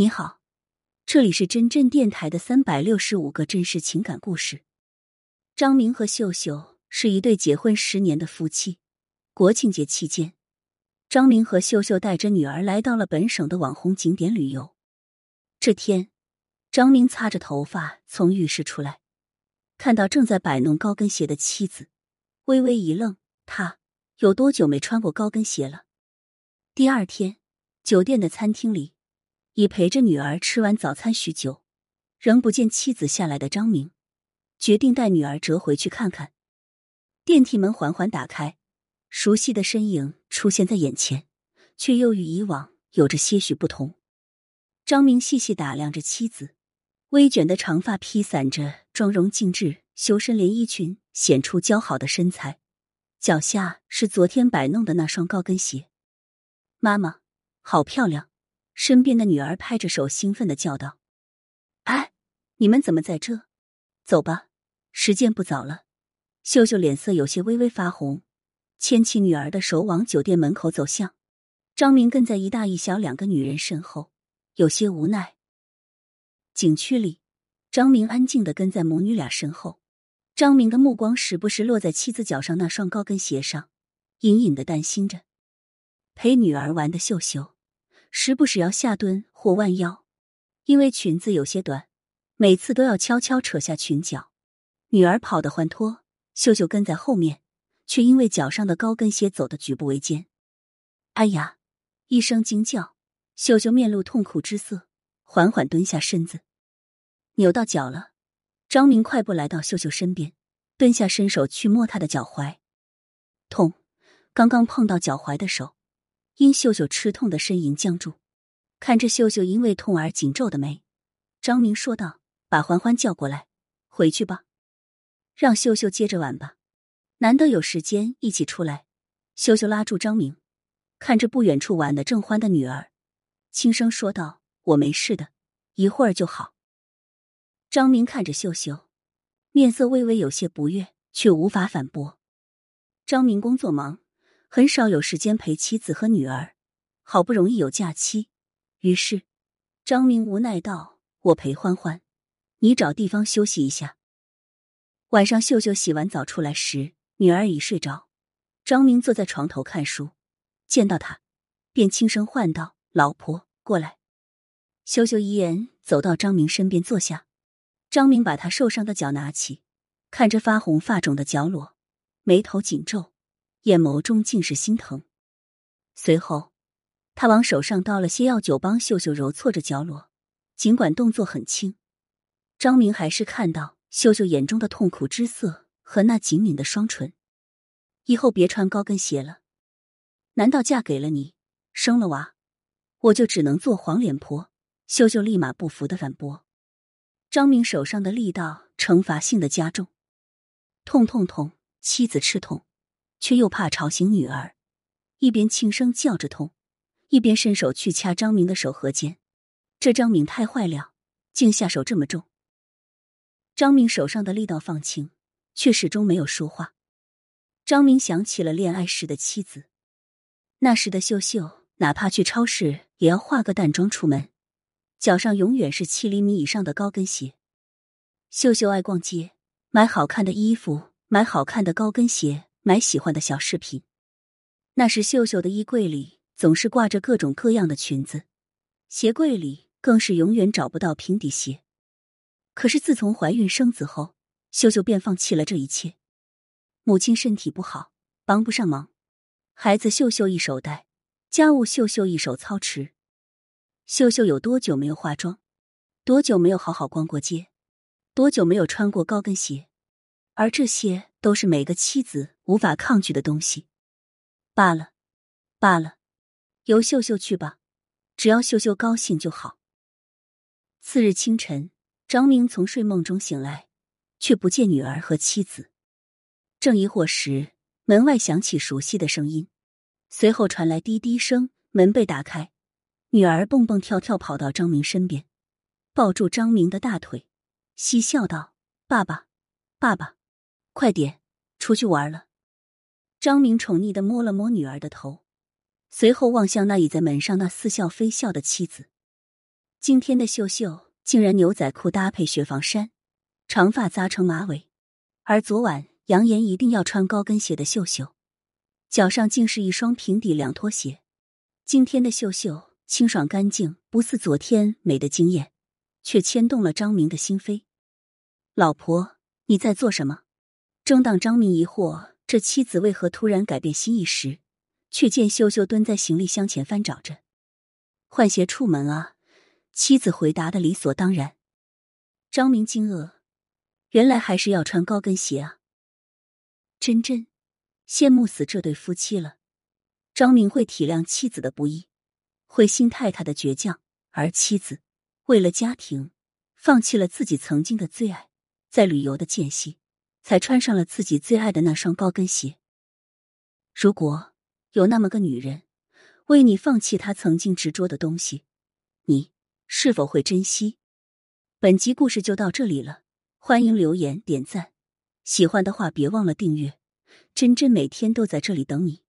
你好，这里是真正电台的三百六十五个真实情感故事。张明和秀秀是一对结婚十年的夫妻。国庆节期间，张明和秀秀带着女儿来到了本省的网红景点旅游。这天，张明擦着头发从浴室出来，看到正在摆弄高跟鞋的妻子，微微一愣。他有多久没穿过高跟鞋了？第二天，酒店的餐厅里。已陪着女儿吃完早餐许久，仍不见妻子下来的张明，决定带女儿折回去看看。电梯门缓缓打开，熟悉的身影出现在眼前，却又与以往有着些许不同。张明细细打量着妻子，微卷的长发披散着妆容精致、修身连衣裙，显出姣好的身材。脚下是昨天摆弄的那双高跟鞋。妈妈，好漂亮！身边的女儿拍着手，兴奋的叫道：“哎，你们怎么在这？走吧，时间不早了。”秀秀脸色有些微微发红，牵起女儿的手往酒店门口走向。张明跟在一大一小两个女人身后，有些无奈。景区里，张明安静的跟在母女俩身后。张明的目光时不时落在妻子脚上那双高跟鞋上，隐隐的担心着陪女儿玩的秀秀。时不时要下蹲或弯腰，因为裙子有些短，每次都要悄悄扯下裙角。女儿跑得欢脱，秀秀跟在后面，却因为脚上的高跟鞋走得举步维艰。哎呀！一声惊叫，秀秀面露痛苦之色，缓缓蹲下身子，扭到脚了。张明快步来到秀秀身边，蹲下伸手去摸她的脚踝，痛！刚刚碰到脚踝的手。因秀秀吃痛的呻吟僵住，看着秀秀因为痛而紧皱的眉，张明说道：“把欢欢叫过来，回去吧，让秀秀接着玩吧。难得有时间一起出来。”秀秀拉住张明，看着不远处玩的正欢的女儿，轻声说道：“我没事的，一会儿就好。”张明看着秀秀，面色微微有些不悦，却无法反驳。张明工作忙。很少有时间陪妻子和女儿，好不容易有假期，于是张明无奈道：“我陪欢欢，你找地方休息一下。”晚上，秀秀洗完澡出来时，女儿已睡着。张明坐在床头看书，见到他，便轻声唤道：“老婆，过来。”秀秀一言走到张明身边坐下。张明把他受伤的脚拿起，看着发红发肿的脚裸，眉头紧皱。眼眸中尽是心疼。随后，他往手上倒了些药酒，帮秀秀揉搓着脚裸。尽管动作很轻，张明还是看到秀秀眼中的痛苦之色和那紧抿的双唇。以后别穿高跟鞋了。难道嫁给了你，生了娃，我就只能做黄脸婆？秀秀立马不服的反驳。张明手上的力道惩罚性的加重，痛痛痛！妻子吃痛。却又怕吵醒女儿，一边轻声叫着痛，一边伸手去掐张明的手和肩。这张明太坏了，竟下手这么重。张明手上的力道放轻，却始终没有说话。张明想起了恋爱时的妻子，那时的秀秀，哪怕去超市也要化个淡妆出门，脚上永远是七厘米以上的高跟鞋。秀秀爱逛街，买好看的衣服，买好看的高跟鞋。买喜欢的小饰品，那时秀秀的衣柜里总是挂着各种各样的裙子，鞋柜里更是永远找不到平底鞋。可是自从怀孕生子后，秀秀便放弃了这一切。母亲身体不好，帮不上忙，孩子秀秀一手带，家务秀秀一手操持。秀秀有多久没有化妆？多久没有好好逛过街？多久没有穿过高跟鞋？而这些。都是每个妻子无法抗拒的东西。罢了，罢了，由秀秀去吧，只要秀秀高兴就好。次日清晨，张明从睡梦中醒来，却不见女儿和妻子。正疑惑时，门外响起熟悉的声音，随后传来滴滴声，门被打开，女儿蹦蹦跳跳跑到张明身边，抱住张明的大腿，嬉笑道：“爸爸，爸爸。”快点出去玩了！张明宠溺的摸了摸女儿的头，随后望向那倚在门上那似笑非笑的妻子。今天的秀秀竟然牛仔裤搭配雪纺衫，长发扎成马尾，而昨晚扬言一定要穿高跟鞋的秀秀，脚上竟是一双平底凉拖鞋。今天的秀秀清爽干净，不似昨天美的惊艳，却牵动了张明的心扉。老婆，你在做什么？正当张明疑惑这妻子为何突然改变心意时，却见秀秀蹲在行李箱前翻找着，换鞋出门啊！妻子回答的理所当然。张明惊愕，原来还是要穿高跟鞋啊！真真羡慕死这对夫妻了。张明会体谅妻子的不易，会心态他的倔强，而妻子为了家庭，放弃了自己曾经的最爱，在旅游的间隙，才穿上了自己最爱的那双高跟鞋。如果有那么个女人，为你放弃她曾经执着的东西，你是否会珍惜？本集故事就到这里了，欢迎留言点赞，喜欢的话别忘了订阅，真真每天都在这里等你。